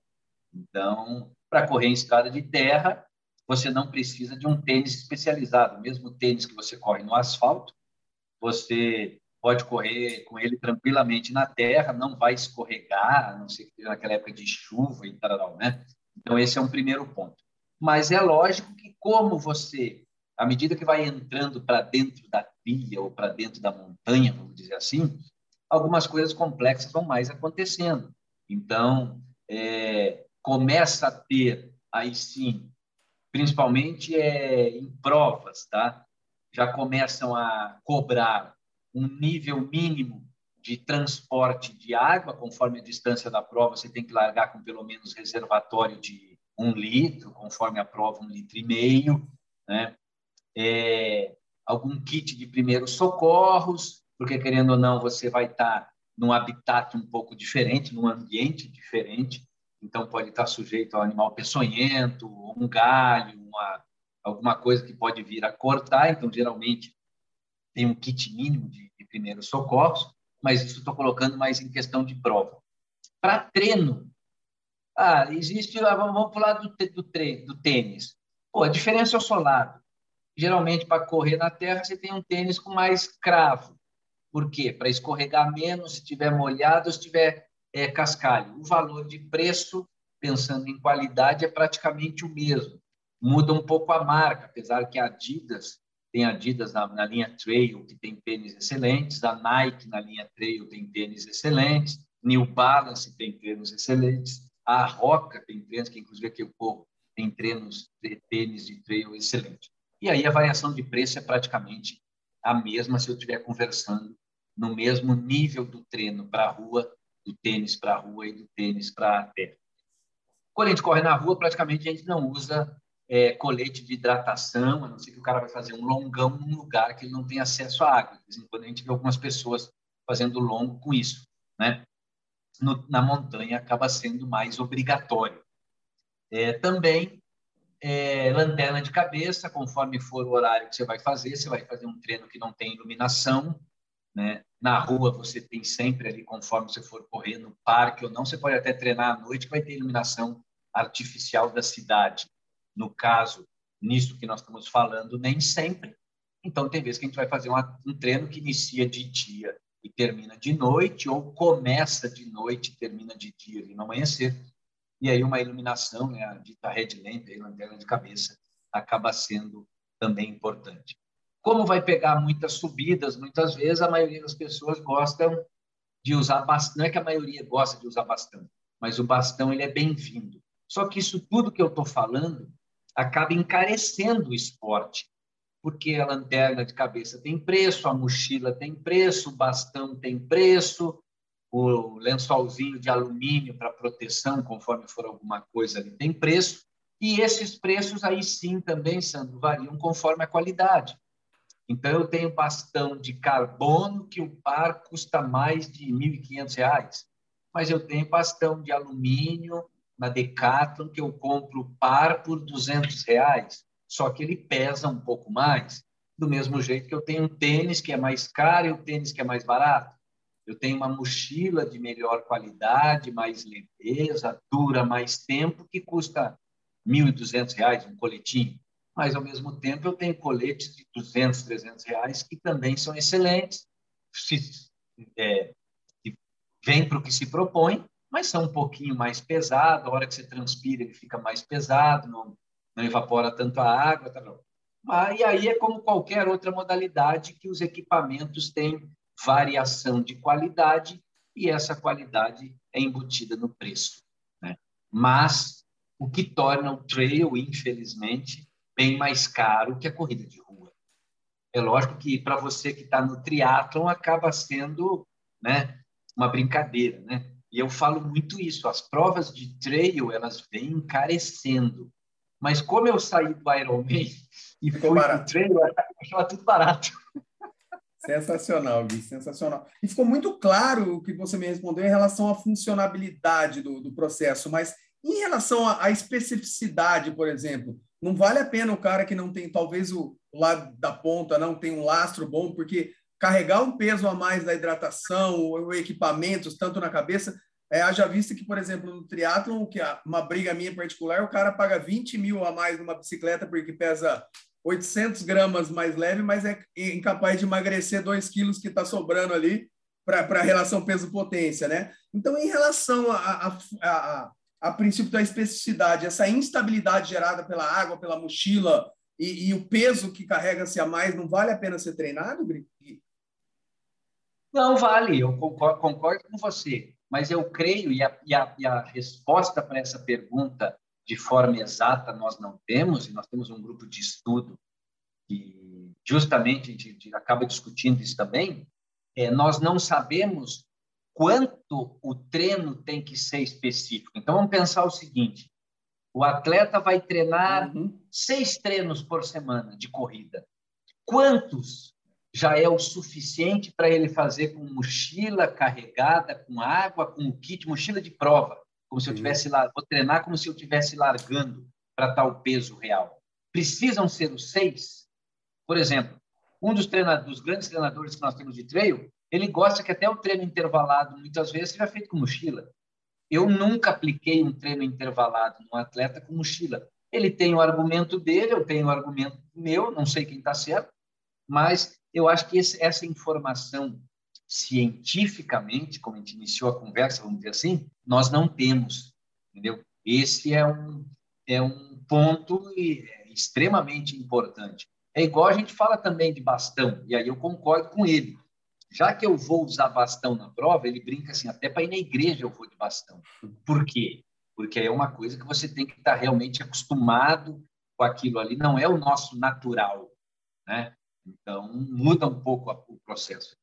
Então, para correr em estrada de terra, você não precisa de um tênis especializado. Mesmo o tênis que você corre no asfalto, você pode correr com ele tranquilamente na terra, não vai escorregar, a não ser que naquela época de chuva e tal, né? Então, esse é um primeiro ponto. Mas é lógico que, como você, à medida que vai entrando para dentro da trilha ou para dentro da montanha, vamos dizer assim, algumas coisas complexas vão mais acontecendo. Então, é, começa a ter, aí sim, principalmente é, em provas, tá? já começam a cobrar um nível mínimo de transporte de água, conforme a distância da prova, você tem que largar com pelo menos reservatório de um litro, conforme a prova, um litro e meio, né? É, algum kit de primeiros socorros, porque querendo ou não, você vai estar num habitat um pouco diferente, num ambiente diferente, então pode estar sujeito ao animal peçonhento, um galho, uma, alguma coisa que pode vir a cortar, então geralmente tem um kit mínimo de, de primeiros socorros, mas isso estou colocando mais em questão de prova. Para treino, ah, existe, ah, vamos pular do, do, do tênis. Pô, a diferença é o solado. Geralmente, para correr na terra, você tem um tênis com mais cravo. Por quê? Para escorregar menos, se estiver molhado, se estiver é, cascalho. O valor de preço, pensando em qualidade, é praticamente o mesmo. Muda um pouco a marca, apesar que a Adidas tem Adidas na, na linha Trail, que tem tênis excelentes, a Nike na linha Trail tem tênis excelentes, New Balance tem tênis excelentes, a Roca tem treinos, que inclusive aqui o povo tem treinos de tênis de trail excelente. E aí a variação de preço é praticamente a mesma se eu estiver conversando no mesmo nível do treino para a rua, do tênis para a rua e do tênis para a terra. Quando a gente corre na rua, praticamente a gente não usa é, colete de hidratação, a não ser que o cara vai fazer um longão num lugar que ele não tem acesso à água. Quando a gente vê algumas pessoas fazendo longo com isso, né? no, na montanha acaba sendo mais obrigatório. É, também é, lanterna de cabeça, conforme for o horário que você vai fazer, você vai fazer um treino que não tem iluminação, né? Na rua você tem sempre ali, conforme você for correr no parque ou não, você pode até treinar à noite que vai ter iluminação artificial da cidade. No caso, nisso que nós estamos falando, nem sempre. Então, tem vezes que a gente vai fazer uma, um treino que inicia de dia e termina de noite, ou começa de noite e termina de dia no amanhecer. E aí uma iluminação, né, a dita headlamp, a lanterna de cabeça, acaba sendo também importante. Como vai pegar muitas subidas, muitas vezes a maioria das pessoas gostam de usar bastão. Não é que a maioria gosta de usar bastão, mas o bastão ele é bem-vindo. Só que isso tudo que eu estou falando acaba encarecendo o esporte porque a lanterna de cabeça tem preço, a mochila tem preço, o bastão tem preço, o lençolzinho de alumínio para proteção, conforme for alguma coisa ali, tem preço. E esses preços aí sim também, Sandro, variam conforme a qualidade. Então, eu tenho bastão de carbono que o par custa mais de R$ 1.500, mas eu tenho bastão de alumínio na Decathlon que eu compro par por 200 reais só que ele pesa um pouco mais, do mesmo jeito que eu tenho um tênis que é mais caro e o um tênis que é mais barato. Eu tenho uma mochila de melhor qualidade, mais leveza, dura mais tempo, que custa R$ 1.200, um coletinho. Mas, ao mesmo tempo, eu tenho coletes de 200, 300 reais que também são excelentes, se, é, vêm para o que se propõe, mas são um pouquinho mais pesados. A hora que você transpira, ele fica mais pesado, não, não evapora tanto a água. Tá. Mas, e aí é como qualquer outra modalidade que os equipamentos têm variação de qualidade e essa qualidade é embutida no preço. Né? Mas o que torna o trail, infelizmente, bem mais caro que a corrida de rua. É lógico que para você que está no triatlon acaba sendo né, uma brincadeira, né? E eu falo muito isso, as provas de trail, elas vêm encarecendo. Mas como eu saí do Ironman e Ficou fui barato. pro treino, eu achava tudo barato. Sensacional, Gui, sensacional. E ficou muito claro o que você me respondeu em relação à funcionabilidade do, do processo, mas em relação à, especificidade, por exemplo, não vale a pena o cara que não tem, talvez o lado da ponta não tem um lastro bom, porque carregar um peso a mais da hidratação, ou equipamentos, tanto na cabeça, é, haja vista que, por exemplo, no triatlon, que uma briga minha particular, o cara paga 20 mil a mais numa bicicleta porque pesa 800 gramas mais leve, mas é incapaz de emagrecer 2 quilos que está sobrando ali para a relação peso-potência, né? Então, em relação a, a, a, a, princípio da especificidade, essa instabilidade gerada pela água, pela mochila e, e o peso que carrega-se a mais, não vale a pena ser treinado, Gri? Não vale, eu concordo, concordo com você mas eu creio, e a, e a, e a resposta para essa pergunta de forma exata nós não temos, e nós temos um grupo de estudo que justamente a gente acaba discutindo isso também, é, nós não sabemos quanto o treino tem que ser específico. Então, vamos pensar o seguinte: O atleta vai treinar uhum. seis treinos por semana de corrida. Quantos já é o suficiente para ele fazer com mochila carregada, com água, com kit, mochila de prova, como se eu tivesse lá, vou treinar como se eu tivesse largando para tal peso real. Precisam ser os seis? Por exemplo, um dos, treinadores, dos grandes treinadores que nós temos de trail, ele gosta que até o treino intervalado, muitas vezes, seja feito com mochila. Eu nunca apliquei um treino intervalado num atleta com mochila. Ele tem o argumento dele, eu tenho o argumento meu, não sei quem está certo, mas eu acho que esse, essa informação cientificamente, como a gente iniciou a conversa, vamos dizer assim, nós não temos, entendeu? Esse é um, é um ponto extremamente importante. É igual a gente fala também de bastão, e aí eu concordo com ele. Já que eu vou usar bastão na prova, ele brinca assim, até para ir na igreja eu vou de bastão. Por quê? Porque é uma coisa que você tem que estar realmente acostumado com aquilo ali, não é o nosso natural, né? Então, muda um pouco o processo.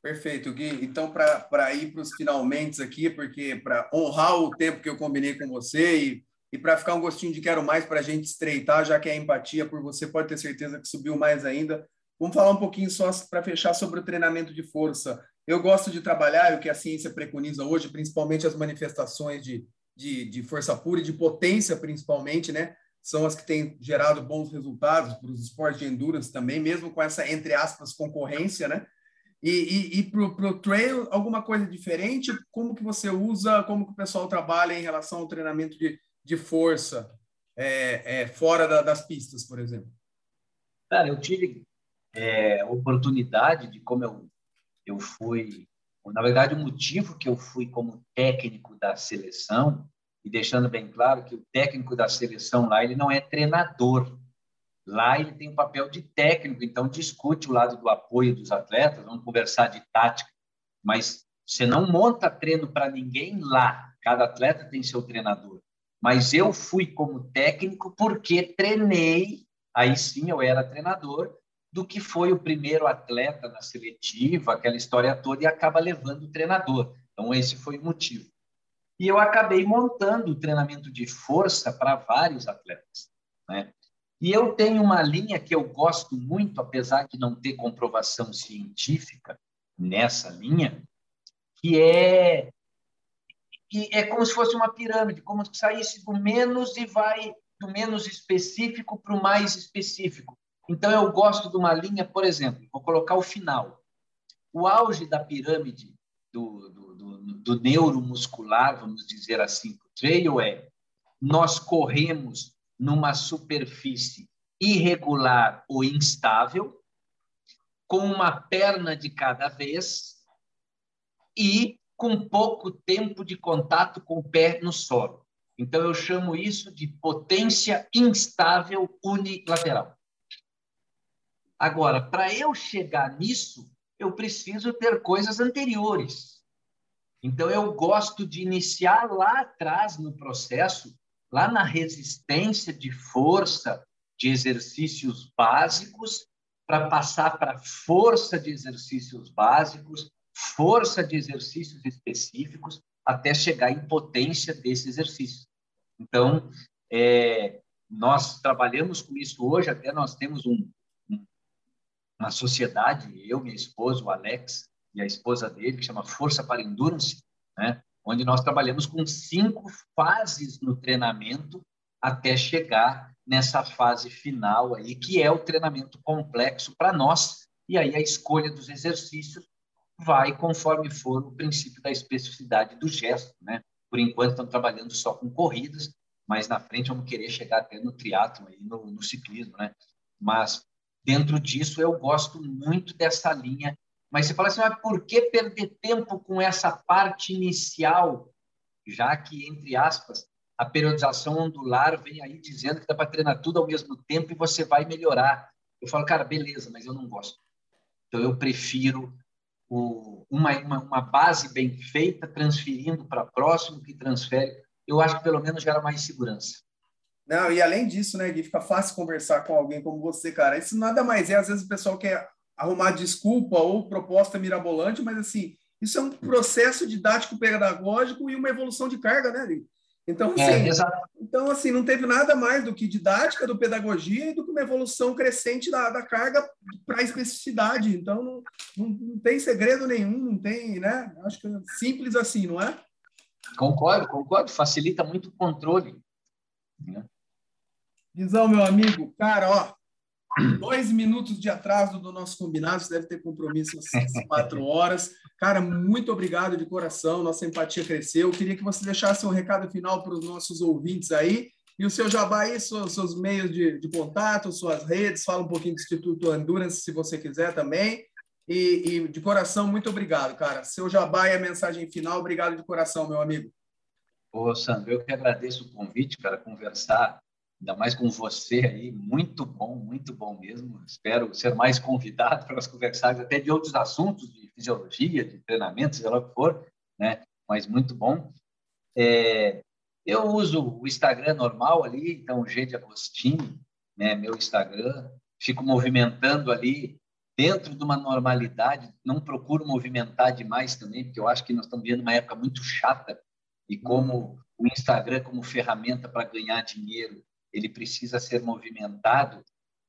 Perfeito, Gui. Então, para ir para os finalmente aqui, porque para honrar o tempo que eu combinei com você e, e para ficar um gostinho de quero mais para a gente estreitar, já que a empatia por você pode ter certeza que subiu mais ainda, vamos falar um pouquinho só para fechar sobre o treinamento de força. Eu gosto de trabalhar o que a ciência preconiza hoje, principalmente as manifestações de, de, de força pura e de potência, principalmente, né? são as que têm gerado bons resultados para os esportes de endurance também, mesmo com essa, entre aspas, concorrência, né? E, e, e para o trail, alguma coisa diferente? Como que você usa, como que o pessoal trabalha em relação ao treinamento de, de força é, é, fora da, das pistas, por exemplo? Cara, eu tive é, oportunidade de como eu, eu fui... Na verdade, o motivo que eu fui como técnico da seleção e deixando bem claro que o técnico da seleção lá ele não é treinador. Lá ele tem um papel de técnico, então discute o lado do apoio dos atletas, vamos conversar de tática, mas você não monta treino para ninguém lá. Cada atleta tem seu treinador. Mas eu fui como técnico porque treinei, aí sim eu era treinador, do que foi o primeiro atleta na seletiva, aquela história toda, e acaba levando o treinador. Então, esse foi o motivo. E eu acabei montando o treinamento de força para vários atletas. Né? E eu tenho uma linha que eu gosto muito, apesar de não ter comprovação científica nessa linha, que é que é como se fosse uma pirâmide, como se saísse do menos e vai do menos específico para o mais específico. Então eu gosto de uma linha, por exemplo, vou colocar o final. O auge da pirâmide do, do do neuromuscular, vamos dizer assim, o trail é nós corremos numa superfície irregular ou instável, com uma perna de cada vez e com pouco tempo de contato com o pé no solo. Então, eu chamo isso de potência instável unilateral. Agora, para eu chegar nisso, eu preciso ter coisas anteriores. Então, eu gosto de iniciar lá atrás no processo, lá na resistência de força de exercícios básicos, para passar para força de exercícios básicos, força de exercícios específicos, até chegar em potência desse exercício. Então, é, nós trabalhamos com isso hoje, até nós temos um, uma sociedade, eu, minha esposa, o Alex, e a esposa dele, que chama Força para Endurance, né? onde nós trabalhamos com cinco fases no treinamento até chegar nessa fase final aí, que é o treinamento complexo para nós, e aí a escolha dos exercícios vai conforme for o princípio da especificidade do gesto, né? Por enquanto estamos trabalhando só com corridas, mas na frente vamos querer chegar até no triatlo e no, no ciclismo, né? Mas dentro disso eu gosto muito dessa linha mas você fala assim, mas por que perder tempo com essa parte inicial, já que, entre aspas, a periodização ondular vem aí dizendo que dá para treinar tudo ao mesmo tempo e você vai melhorar. Eu falo, cara, beleza, mas eu não gosto. Então, eu prefiro o, uma, uma, uma, base bem feita, transferindo para próximo, que transfere. Eu acho que pelo menos gera mais segurança. Não, e além disso, né, Gui, fica fácil conversar com alguém como você, cara. Isso nada mais é, às vezes o pessoal quer arrumar desculpa ou proposta mirabolante, mas assim, isso é um processo didático pedagógico e uma evolução de carga, né? Então, é, assim, é, então, assim, não teve nada mais do que didática, do pedagogia e do que uma evolução crescente da, da carga para a especificidade. Então, não, não, não, tem segredo nenhum, não tem, né? Acho que é simples assim, não é? Concordo, concordo. Facilita muito o controle. Né? Guizão, meu amigo, cara, ó, dois minutos de atraso do nosso combinado, você deve ter compromisso às quatro horas. Cara, muito obrigado de coração, nossa empatia cresceu. Eu queria que você deixasse um recado final para os nossos ouvintes aí. E o seu jabá aí, seus, seus meios de, de, contato, suas redes, fala um pouquinho do Instituto Endurance, se você quiser também. E, e de coração, muito obrigado, cara. Seu jabá e a mensagem final, obrigado de coração, meu amigo. Ô, Sandro, eu que agradeço o convite, para conversar ainda mais com você aí, muito bom, muito bom mesmo. Espero ser mais convidado para nós conversarmos até de outros assuntos, de fisiologia, de treinamento, seja lá o que for, né? Mas muito bom. É, eu uso o Instagram normal ali, então G de Agostini, né? Meu Instagram, fico movimentando ali dentro de uma normalidade, não procuro movimentar demais também, porque eu acho que nós estamos vivendo uma época muito chata e como o Instagram como ferramenta para ganhar dinheiro ele precisa ser movimentado.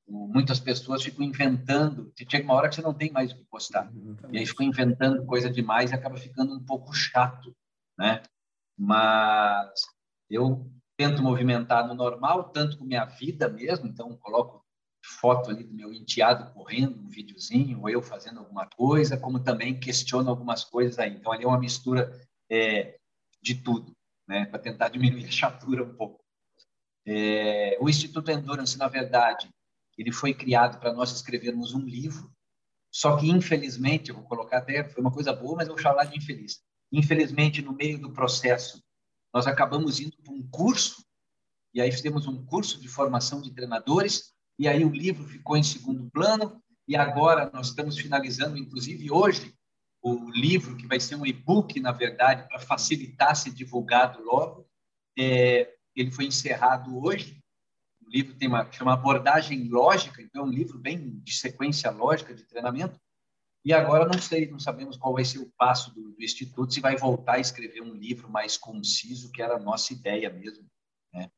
Muitas pessoas ficam inventando. Chega uma hora que você não tem mais o que postar. E aí ficam inventando coisa demais e acaba ficando um pouco chato, né? Mas eu tento movimentar no normal, tanto com minha vida mesmo. Então, coloco foto ali do meu enteado correndo, um videozinho, ou eu fazendo alguma coisa, como também questiono algumas coisas aí. Então, ali é uma mistura é, de tudo, né? Para tentar diminuir a chatura um pouco. É, o Instituto Endurance, na verdade, ele foi criado para nós escrevermos um livro, só que, infelizmente, eu vou colocar até, foi uma coisa boa, mas eu vou falar de infeliz. Infelizmente, no meio do processo, nós acabamos indo para um curso, e aí fizemos um curso de formação de treinadores, e aí o livro ficou em segundo plano, e agora nós estamos finalizando, inclusive hoje, o livro, que vai ser um e-book, na verdade, para facilitar ser divulgado logo. É, ele foi encerrado hoje. O livro tem uma chama abordagem lógica, então é um livro bem de sequência lógica de treinamento. E agora não sei, não sabemos qual vai ser o passo do, do instituto, se vai voltar a escrever um livro mais conciso, que era a nossa ideia mesmo, né,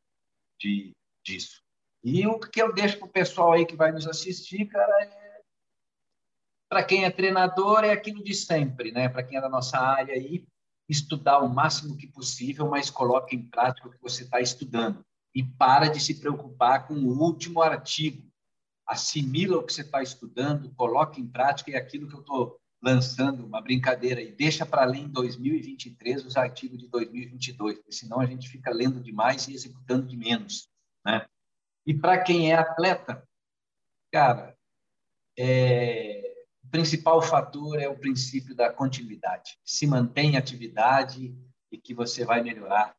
de disso. E o que eu deixo para o pessoal aí que vai nos assistir, cara, é... para quem é treinador é aquilo de sempre, né? Para quem é da nossa área aí, estudar o máximo que possível, mas coloque em prática o que você está estudando. E para de se preocupar com o último artigo. Assimila o que você está estudando, coloque em prática e é aquilo que eu estou lançando, uma brincadeira, e deixa para ler em 2023 os artigos de 2022, porque senão a gente fica lendo demais e executando de menos. Né? E para quem é atleta, cara, é, principal fator é o princípio da continuidade. Se mantém atividade e que você vai melhorar.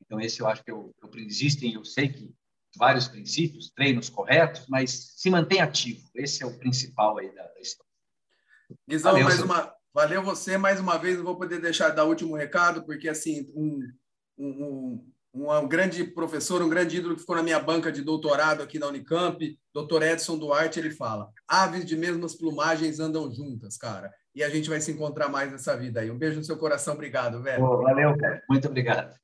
Então, esse eu acho que eu, eu, existem, eu sei que vários princípios, treinos corretos, mas se mantém ativo. Esse é o principal aí da, da história. Guizão, valeu, mais uma, valeu você mais uma vez. Não vou poder deixar de dar último recado, porque assim, um, um, um, grande professor, um grande ídolo que ficou na minha banca de doutorado aqui na Unicamp, doutor Edson Duarte, ele fala: aves de mesmas plumagens andam juntas, cara. E a gente vai se encontrar mais nessa vida aí. Um beijo no seu coração, obrigado, velho. valeu, cara. Muito obrigado.